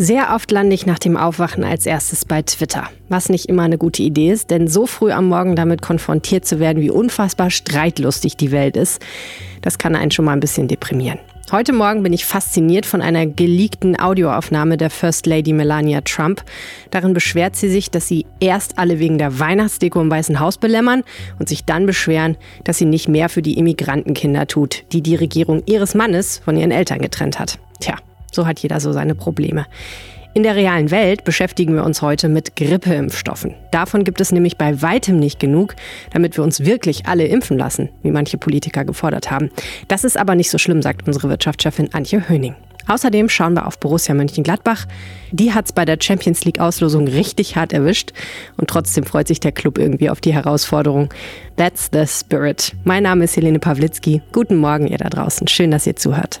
Sehr oft lande ich nach dem Aufwachen als erstes bei Twitter, was nicht immer eine gute Idee ist, denn so früh am Morgen damit konfrontiert zu werden, wie unfassbar streitlustig die Welt ist, das kann einen schon mal ein bisschen deprimieren. Heute Morgen bin ich fasziniert von einer geleakten Audioaufnahme der First Lady Melania Trump. Darin beschwert sie sich, dass sie erst alle wegen der Weihnachtsdeko im Weißen Haus belämmern und sich dann beschweren, dass sie nicht mehr für die Immigrantenkinder tut, die die Regierung ihres Mannes von ihren Eltern getrennt hat. Tja, so hat jeder so seine Probleme. In der realen Welt beschäftigen wir uns heute mit Grippeimpfstoffen. Davon gibt es nämlich bei weitem nicht genug, damit wir uns wirklich alle impfen lassen, wie manche Politiker gefordert haben. Das ist aber nicht so schlimm, sagt unsere Wirtschaftschefin Antje Höning. Außerdem schauen wir auf Borussia Mönchengladbach. Die hat es bei der Champions League Auslosung richtig hart erwischt und trotzdem freut sich der Club irgendwie auf die Herausforderung. That's the spirit. Mein Name ist Helene Pawlitzki. Guten Morgen ihr da draußen. Schön, dass ihr zuhört.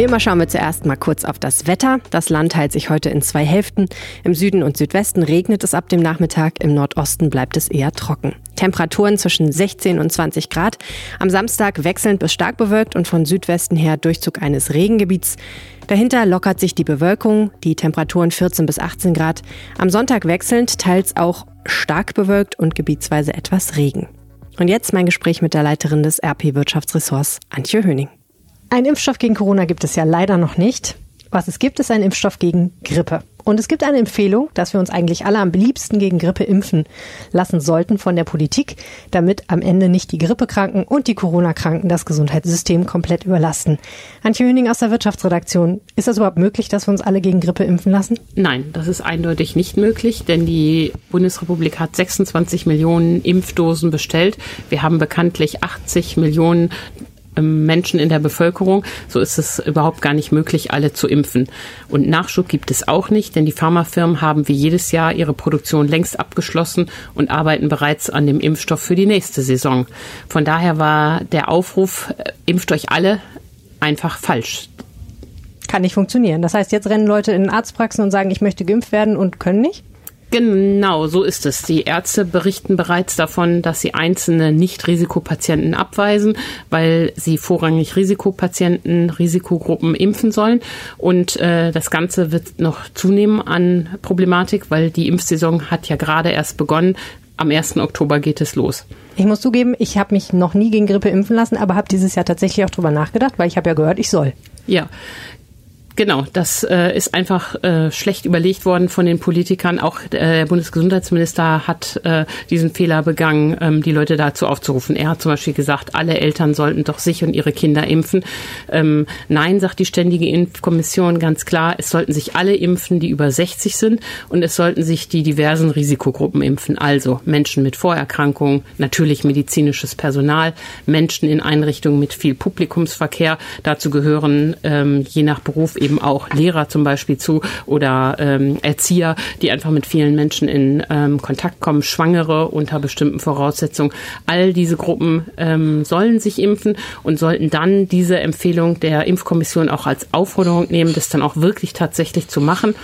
Wie immer schauen wir zuerst mal kurz auf das Wetter. Das Land teilt sich heute in zwei Hälften. Im Süden und Südwesten regnet es ab dem Nachmittag, im Nordosten bleibt es eher trocken. Temperaturen zwischen 16 und 20 Grad. Am Samstag wechselnd bis stark bewölkt und von Südwesten her Durchzug eines Regengebiets. Dahinter lockert sich die Bewölkung, die Temperaturen 14 bis 18 Grad. Am Sonntag wechselnd, teils auch stark bewölkt und gebietsweise etwas Regen. Und jetzt mein Gespräch mit der Leiterin des RP Wirtschaftsressorts, Antje Höning. Ein Impfstoff gegen Corona gibt es ja leider noch nicht. Was es gibt, ist ein Impfstoff gegen Grippe. Und es gibt eine Empfehlung, dass wir uns eigentlich alle am liebsten gegen Grippe impfen lassen sollten von der Politik, damit am Ende nicht die Grippekranken und die Corona-Kranken das Gesundheitssystem komplett überlasten. Antje Höning aus der Wirtschaftsredaktion, ist das überhaupt möglich, dass wir uns alle gegen Grippe impfen lassen? Nein, das ist eindeutig nicht möglich, denn die Bundesrepublik hat 26 Millionen Impfdosen bestellt. Wir haben bekanntlich 80 Millionen Menschen in der Bevölkerung. So ist es überhaupt gar nicht möglich, alle zu impfen. Und Nachschub gibt es auch nicht, denn die Pharmafirmen haben wie jedes Jahr ihre Produktion längst abgeschlossen und arbeiten bereits an dem Impfstoff für die nächste Saison. Von daher war der Aufruf, äh, impft euch alle, einfach falsch. Kann nicht funktionieren. Das heißt, jetzt rennen Leute in Arztpraxen und sagen, ich möchte geimpft werden und können nicht? Genau, so ist es. Die Ärzte berichten bereits davon, dass sie einzelne Nicht-Risikopatienten abweisen, weil sie vorrangig Risikopatienten, Risikogruppen impfen sollen. Und äh, das Ganze wird noch zunehmen an Problematik, weil die Impfsaison hat ja gerade erst begonnen. Am 1. Oktober geht es los. Ich muss zugeben, ich habe mich noch nie gegen Grippe impfen lassen, aber habe dieses Jahr tatsächlich auch drüber nachgedacht, weil ich habe ja gehört, ich soll. Ja, Genau, das äh, ist einfach äh, schlecht überlegt worden von den Politikern. Auch äh, der Bundesgesundheitsminister hat äh, diesen Fehler begangen, ähm, die Leute dazu aufzurufen. Er hat zum Beispiel gesagt, alle Eltern sollten doch sich und ihre Kinder impfen. Ähm, nein, sagt die Ständige Impfkommission ganz klar, es sollten sich alle impfen, die über 60 sind und es sollten sich die diversen Risikogruppen impfen. Also Menschen mit Vorerkrankungen, natürlich medizinisches Personal, Menschen in Einrichtungen mit viel Publikumsverkehr. Dazu gehören ähm, je nach Beruf eben auch Lehrer zum Beispiel zu oder ähm, Erzieher, die einfach mit vielen Menschen in ähm, Kontakt kommen, Schwangere unter bestimmten Voraussetzungen. All diese Gruppen ähm, sollen sich impfen und sollten dann diese Empfehlung der Impfkommission auch als Aufforderung nehmen, das dann auch wirklich tatsächlich zu machen.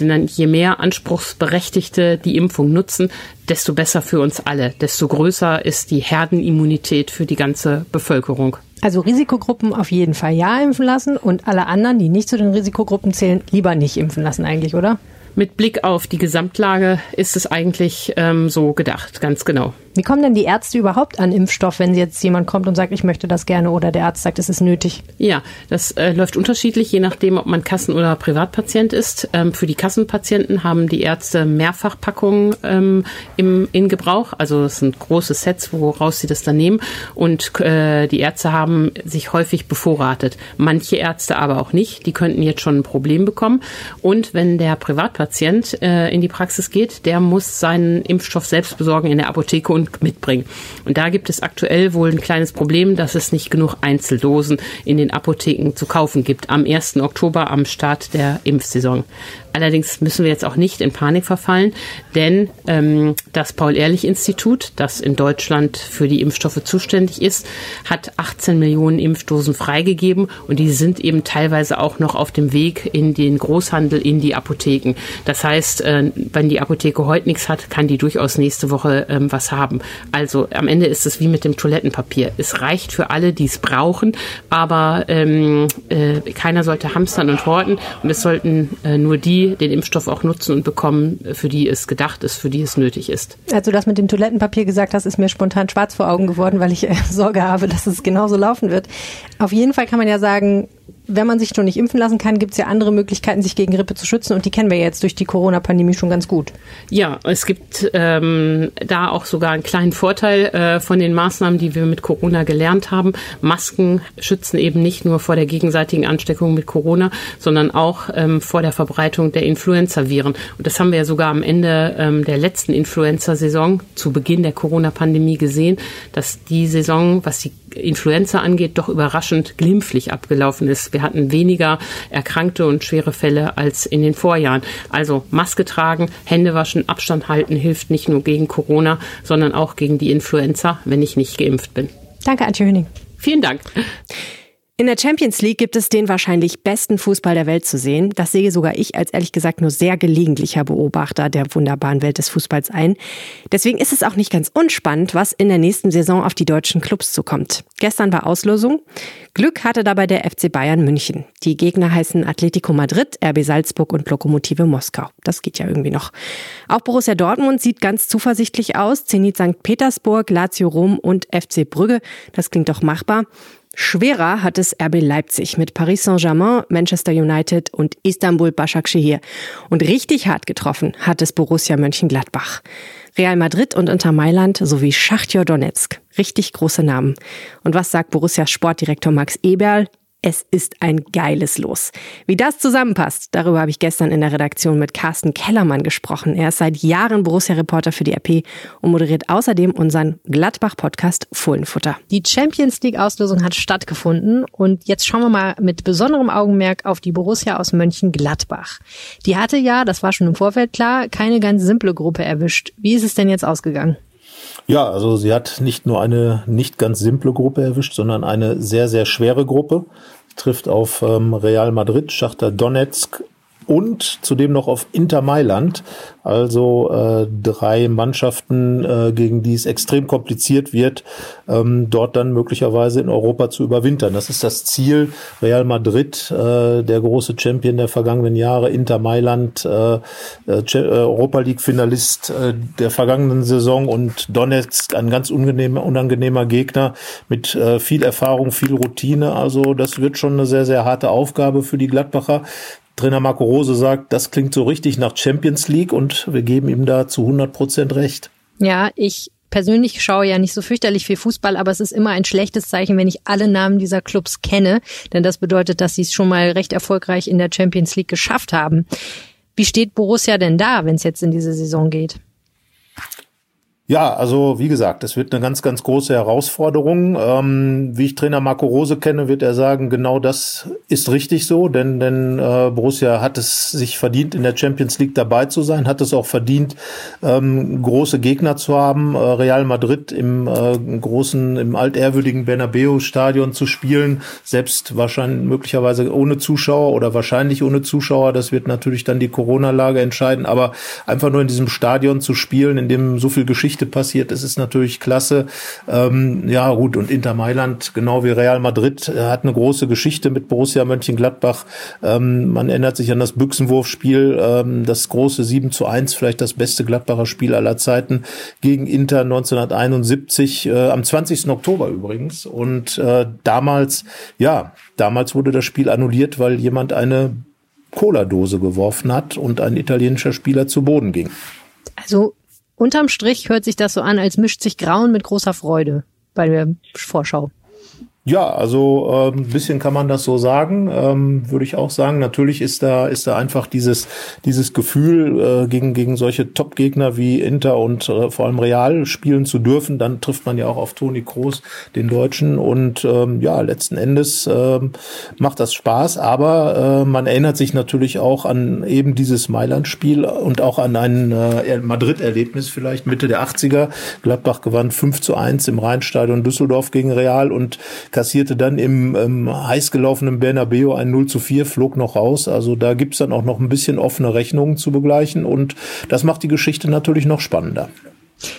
Denn dann je mehr Anspruchsberechtigte die Impfung nutzen, desto besser für uns alle, desto größer ist die Herdenimmunität für die ganze Bevölkerung. Also Risikogruppen auf jeden Fall ja impfen lassen und alle anderen, die nicht zu den Risikogruppen zählen, lieber nicht impfen lassen eigentlich, oder? Mit Blick auf die Gesamtlage ist es eigentlich ähm, so gedacht, ganz genau. Wie kommen denn die Ärzte überhaupt an Impfstoff, wenn jetzt jemand kommt und sagt, ich möchte das gerne oder der Arzt sagt, es ist nötig? Ja, das äh, läuft unterschiedlich, je nachdem, ob man Kassen- oder Privatpatient ist. Ähm, für die Kassenpatienten haben die Ärzte Mehrfachpackungen ähm, im, in Gebrauch. Also es sind große Sets, woraus sie das dann nehmen. Und äh, die Ärzte haben sich häufig bevorratet. Manche Ärzte aber auch nicht. Die könnten jetzt schon ein Problem bekommen. Und wenn der Privatpatient äh, in die Praxis geht, der muss seinen Impfstoff selbst besorgen in der Apotheke und mitbringen. Und da gibt es aktuell wohl ein kleines Problem, dass es nicht genug Einzeldosen in den Apotheken zu kaufen gibt am 1. Oktober am Start der Impfsaison. Allerdings müssen wir jetzt auch nicht in Panik verfallen, denn ähm, das Paul-Ehrlich-Institut, das in Deutschland für die Impfstoffe zuständig ist, hat 18 Millionen Impfdosen freigegeben und die sind eben teilweise auch noch auf dem Weg in den Großhandel, in die Apotheken. Das heißt, äh, wenn die Apotheke heute nichts hat, kann die durchaus nächste Woche ähm, was haben. Also am Ende ist es wie mit dem Toilettenpapier. Es reicht für alle, die es brauchen, aber ähm, äh, keiner sollte hamstern und horten und es sollten äh, nur die den Impfstoff auch nutzen und bekommen, für die es gedacht ist, für die es nötig ist. Als du das mit dem Toilettenpapier gesagt hast, ist mir spontan schwarz vor Augen geworden, weil ich äh, Sorge habe, dass es genauso laufen wird. Auf jeden Fall kann man ja sagen, wenn man sich schon nicht impfen lassen kann, gibt es ja andere Möglichkeiten, sich gegen Grippe zu schützen und die kennen wir jetzt durch die Corona-Pandemie schon ganz gut. Ja, es gibt ähm, da auch sogar einen kleinen Vorteil äh, von den Maßnahmen, die wir mit Corona gelernt haben. Masken schützen eben nicht nur vor der gegenseitigen Ansteckung mit Corona, sondern auch ähm, vor der Verbreitung der Influenza-Viren. Und das haben wir ja sogar am Ende ähm, der letzten Influenza-Saison zu Beginn der Corona-Pandemie gesehen, dass die Saison, was die Influenza angeht, doch überraschend glimpflich abgelaufen ist. Wir hatten weniger Erkrankte und schwere Fälle als in den Vorjahren. Also Maske tragen, Hände waschen, Abstand halten hilft nicht nur gegen Corona, sondern auch gegen die Influenza, wenn ich nicht geimpft bin. Danke, Antje Höning. Vielen Dank. In der Champions League gibt es den wahrscheinlich besten Fußball der Welt zu sehen. Das sehe sogar ich als ehrlich gesagt nur sehr gelegentlicher Beobachter der wunderbaren Welt des Fußballs ein. Deswegen ist es auch nicht ganz unspannend, was in der nächsten Saison auf die deutschen Clubs zukommt. Gestern war Auslosung. Glück hatte dabei der FC Bayern München. Die Gegner heißen Atletico Madrid, RB Salzburg und Lokomotive Moskau. Das geht ja irgendwie noch. Auch Borussia Dortmund sieht ganz zuversichtlich aus. Zenit St. Petersburg, Lazio Rom und FC Brügge. Das klingt doch machbar. Schwerer hat es RB Leipzig mit Paris Saint-Germain, Manchester United und Istanbul Başakşehir. Und richtig hart getroffen hat es Borussia Mönchengladbach. Real Madrid und Inter Mailand sowie Schachtjor Donetsk. Richtig große Namen. Und was sagt Borussias Sportdirektor Max Eberl? Es ist ein geiles Los. Wie das zusammenpasst, darüber habe ich gestern in der Redaktion mit Carsten Kellermann gesprochen. Er ist seit Jahren Borussia-Reporter für die RP und moderiert außerdem unseren Gladbach-Podcast Fohlenfutter. Die Champions League-Auslosung hat stattgefunden und jetzt schauen wir mal mit besonderem Augenmerk auf die Borussia aus Mönchengladbach. Die hatte ja, das war schon im Vorfeld klar, keine ganz simple Gruppe erwischt. Wie ist es denn jetzt ausgegangen? Ja, also sie hat nicht nur eine nicht ganz simple Gruppe erwischt, sondern eine sehr, sehr schwere Gruppe. Trifft auf ähm, Real Madrid, Schachter Donetsk, und zudem noch auf Inter Mailand. Also äh, drei Mannschaften, äh, gegen die es extrem kompliziert wird, ähm, dort dann möglicherweise in Europa zu überwintern. Das ist das Ziel. Real Madrid, äh, der große Champion der vergangenen Jahre, Inter Mailand, äh, äh, äh Europa League-Finalist äh, der vergangenen Saison und Donetsk, ein ganz unangenehmer, unangenehmer Gegner mit äh, viel Erfahrung, viel Routine. Also das wird schon eine sehr, sehr harte Aufgabe für die Gladbacher. Trainer Marco Rose sagt, das klingt so richtig nach Champions League und wir geben ihm da zu 100 Prozent recht. Ja, ich persönlich schaue ja nicht so fürchterlich viel Fußball, aber es ist immer ein schlechtes Zeichen, wenn ich alle Namen dieser Clubs kenne, denn das bedeutet, dass sie es schon mal recht erfolgreich in der Champions League geschafft haben. Wie steht Borussia denn da, wenn es jetzt in diese Saison geht? Ja, also wie gesagt, es wird eine ganz, ganz große Herausforderung. Ähm, wie ich Trainer Marco Rose kenne, wird er sagen, genau das ist richtig so, denn, denn äh, Borussia hat es sich verdient, in der Champions League dabei zu sein, hat es auch verdient, ähm, große Gegner zu haben, äh, Real Madrid im äh, großen, im altehrwürdigen Bernabeu-Stadion zu spielen, selbst wahrscheinlich möglicherweise ohne Zuschauer oder wahrscheinlich ohne Zuschauer. Das wird natürlich dann die Corona-Lage entscheiden, aber einfach nur in diesem Stadion zu spielen, in dem so viel Geschichte Geschichte passiert ist, ist natürlich klasse. Ähm, ja, gut, und Inter Mailand, genau wie Real Madrid, äh, hat eine große Geschichte mit Borussia Mönchengladbach. Ähm, man erinnert sich an das Büchsenwurfspiel, ähm, das große 7 zu 1, vielleicht das beste Gladbacher Spiel aller Zeiten gegen Inter 1971, äh, am 20. Oktober übrigens. Und äh, damals, ja, damals wurde das Spiel annulliert, weil jemand eine Cola-Dose geworfen hat und ein italienischer Spieler zu Boden ging. Also Unterm Strich hört sich das so an, als mischt sich Grauen mit großer Freude bei der Vorschau. Ja, also äh, ein bisschen kann man das so sagen, ähm, würde ich auch sagen. Natürlich ist da ist da einfach dieses dieses Gefühl äh, gegen gegen solche Top-Gegner wie Inter und äh, vor allem Real spielen zu dürfen. Dann trifft man ja auch auf Toni Kroos, den Deutschen, und ähm, ja letzten Endes äh, macht das Spaß. Aber äh, man erinnert sich natürlich auch an eben dieses Mailand-Spiel und auch an ein äh, Madrid-Erlebnis vielleicht Mitte der 80er. Gladbach gewann 5 zu 1 im Rheinstadion Düsseldorf gegen Real und kassierte dann im ähm, heiß gelaufenen Bernabeu ein 0 zu 4, flog noch raus. Also da gibt's dann auch noch ein bisschen offene Rechnungen zu begleichen und das macht die Geschichte natürlich noch spannender.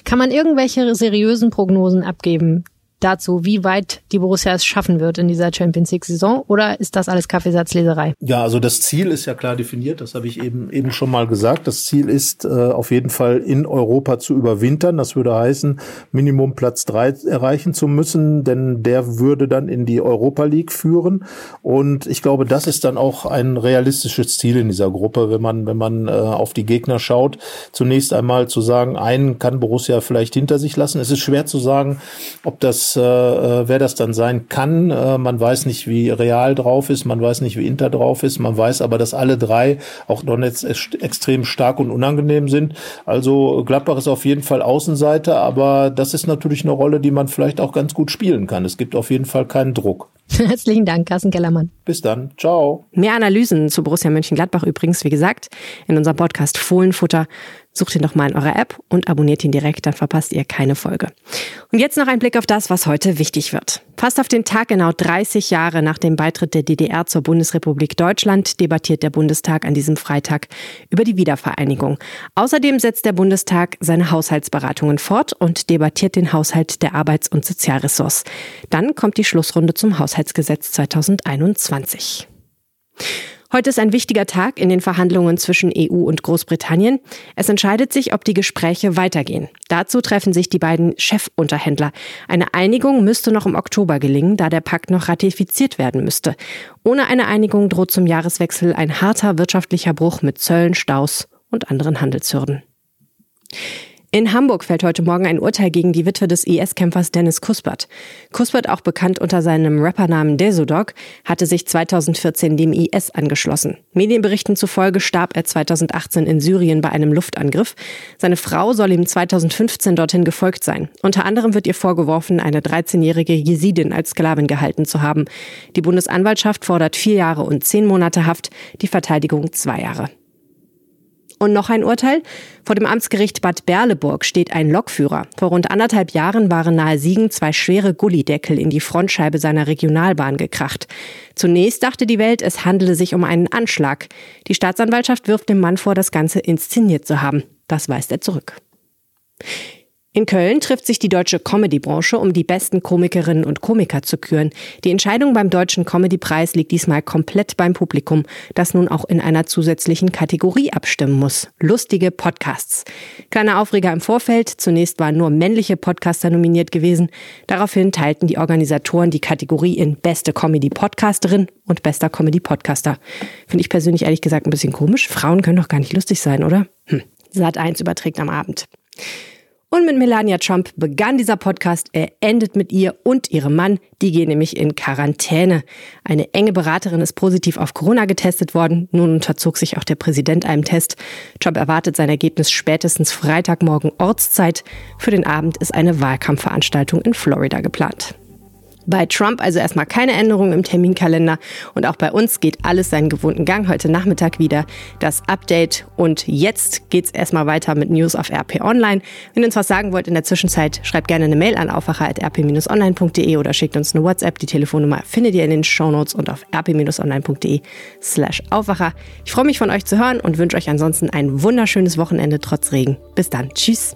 Kann man irgendwelche seriösen Prognosen abgeben, dazu, wie weit die Borussia es schaffen wird in dieser Champions League Saison oder ist das alles Kaffeesatzleserei? Ja, also das Ziel ist ja klar definiert, das habe ich eben eben schon mal gesagt. Das Ziel ist äh, auf jeden Fall in Europa zu überwintern. Das würde heißen, Minimum Platz drei erreichen zu müssen, denn der würde dann in die Europa League führen und ich glaube, das ist dann auch ein realistisches Ziel in dieser Gruppe, wenn man wenn man äh, auf die Gegner schaut. Zunächst einmal zu sagen, einen kann Borussia vielleicht hinter sich lassen. Es ist schwer zu sagen, ob das äh, äh, wer das dann sein kann. Äh, man weiß nicht, wie Real drauf ist, man weiß nicht, wie Inter drauf ist, man weiß aber, dass alle drei auch Donetsk extrem stark und unangenehm sind. Also Gladbach ist auf jeden Fall Außenseiter, aber das ist natürlich eine Rolle, die man vielleicht auch ganz gut spielen kann. Es gibt auf jeden Fall keinen Druck. Herzlichen Dank, Carsten Kellermann. Bis dann. Ciao. Mehr Analysen zu Borussia Mönchengladbach übrigens, wie gesagt, in unserem Podcast Fohlenfutter. Sucht ihn doch mal in eurer App und abonniert ihn direkt, dann verpasst ihr keine Folge. Und jetzt noch ein Blick auf das, was heute wichtig wird. Fast auf den Tag genau 30 Jahre nach dem Beitritt der DDR zur Bundesrepublik Deutschland debattiert der Bundestag an diesem Freitag über die Wiedervereinigung. Außerdem setzt der Bundestag seine Haushaltsberatungen fort und debattiert den Haushalt der Arbeits- und Sozialressorts. Dann kommt die Schlussrunde zum Haushaltsgesetz 2021. Heute ist ein wichtiger Tag in den Verhandlungen zwischen EU und Großbritannien. Es entscheidet sich, ob die Gespräche weitergehen. Dazu treffen sich die beiden Chefunterhändler. Eine Einigung müsste noch im Oktober gelingen, da der Pakt noch ratifiziert werden müsste. Ohne eine Einigung droht zum Jahreswechsel ein harter wirtschaftlicher Bruch mit Zöllen, Staus und anderen Handelshürden. In Hamburg fällt heute Morgen ein Urteil gegen die Witwe des IS-Kämpfers Dennis Kuspert. Kuspert, auch bekannt unter seinem Rappernamen Desodog, hatte sich 2014 dem IS angeschlossen. Medienberichten zufolge starb er 2018 in Syrien bei einem Luftangriff. Seine Frau soll ihm 2015 dorthin gefolgt sein. Unter anderem wird ihr vorgeworfen, eine 13-jährige Jesidin als Sklavin gehalten zu haben. Die Bundesanwaltschaft fordert vier Jahre und zehn Monate Haft, die Verteidigung zwei Jahre. Und noch ein Urteil. Vor dem Amtsgericht Bad Berleburg steht ein Lokführer. Vor rund anderthalb Jahren waren nahe Siegen zwei schwere Gullideckel in die Frontscheibe seiner Regionalbahn gekracht. Zunächst dachte die Welt, es handele sich um einen Anschlag. Die Staatsanwaltschaft wirft dem Mann vor, das Ganze inszeniert zu haben. Das weist er zurück. In Köln trifft sich die deutsche Comedy-Branche, um die besten Komikerinnen und Komiker zu küren. Die Entscheidung beim Deutschen Comedy-Preis liegt diesmal komplett beim Publikum, das nun auch in einer zusätzlichen Kategorie abstimmen muss. Lustige Podcasts. Kleiner Aufreger im Vorfeld. Zunächst waren nur männliche Podcaster nominiert gewesen. Daraufhin teilten die Organisatoren die Kategorie in Beste Comedy-Podcasterin und Bester Comedy-Podcaster. Finde ich persönlich ehrlich gesagt ein bisschen komisch. Frauen können doch gar nicht lustig sein, oder? Hm. Sat 1 überträgt am Abend. Und mit Melania Trump begann dieser Podcast. Er endet mit ihr und ihrem Mann. Die gehen nämlich in Quarantäne. Eine enge Beraterin ist positiv auf Corona getestet worden. Nun unterzog sich auch der Präsident einem Test. Trump erwartet sein Ergebnis spätestens Freitagmorgen Ortszeit. Für den Abend ist eine Wahlkampfveranstaltung in Florida geplant. Bei Trump also erstmal keine Änderung im Terminkalender und auch bei uns geht alles seinen gewohnten Gang heute Nachmittag wieder. Das Update und jetzt geht's erstmal weiter mit News auf RP Online. Wenn ihr uns was sagen wollt in der Zwischenzeit, schreibt gerne eine Mail an aufwacher.rp-online.de oder schickt uns eine WhatsApp. Die Telefonnummer findet ihr in den Shownotes und auf rp-online.de slash Aufwacher. Ich freue mich von euch zu hören und wünsche euch ansonsten ein wunderschönes Wochenende trotz Regen. Bis dann. Tschüss.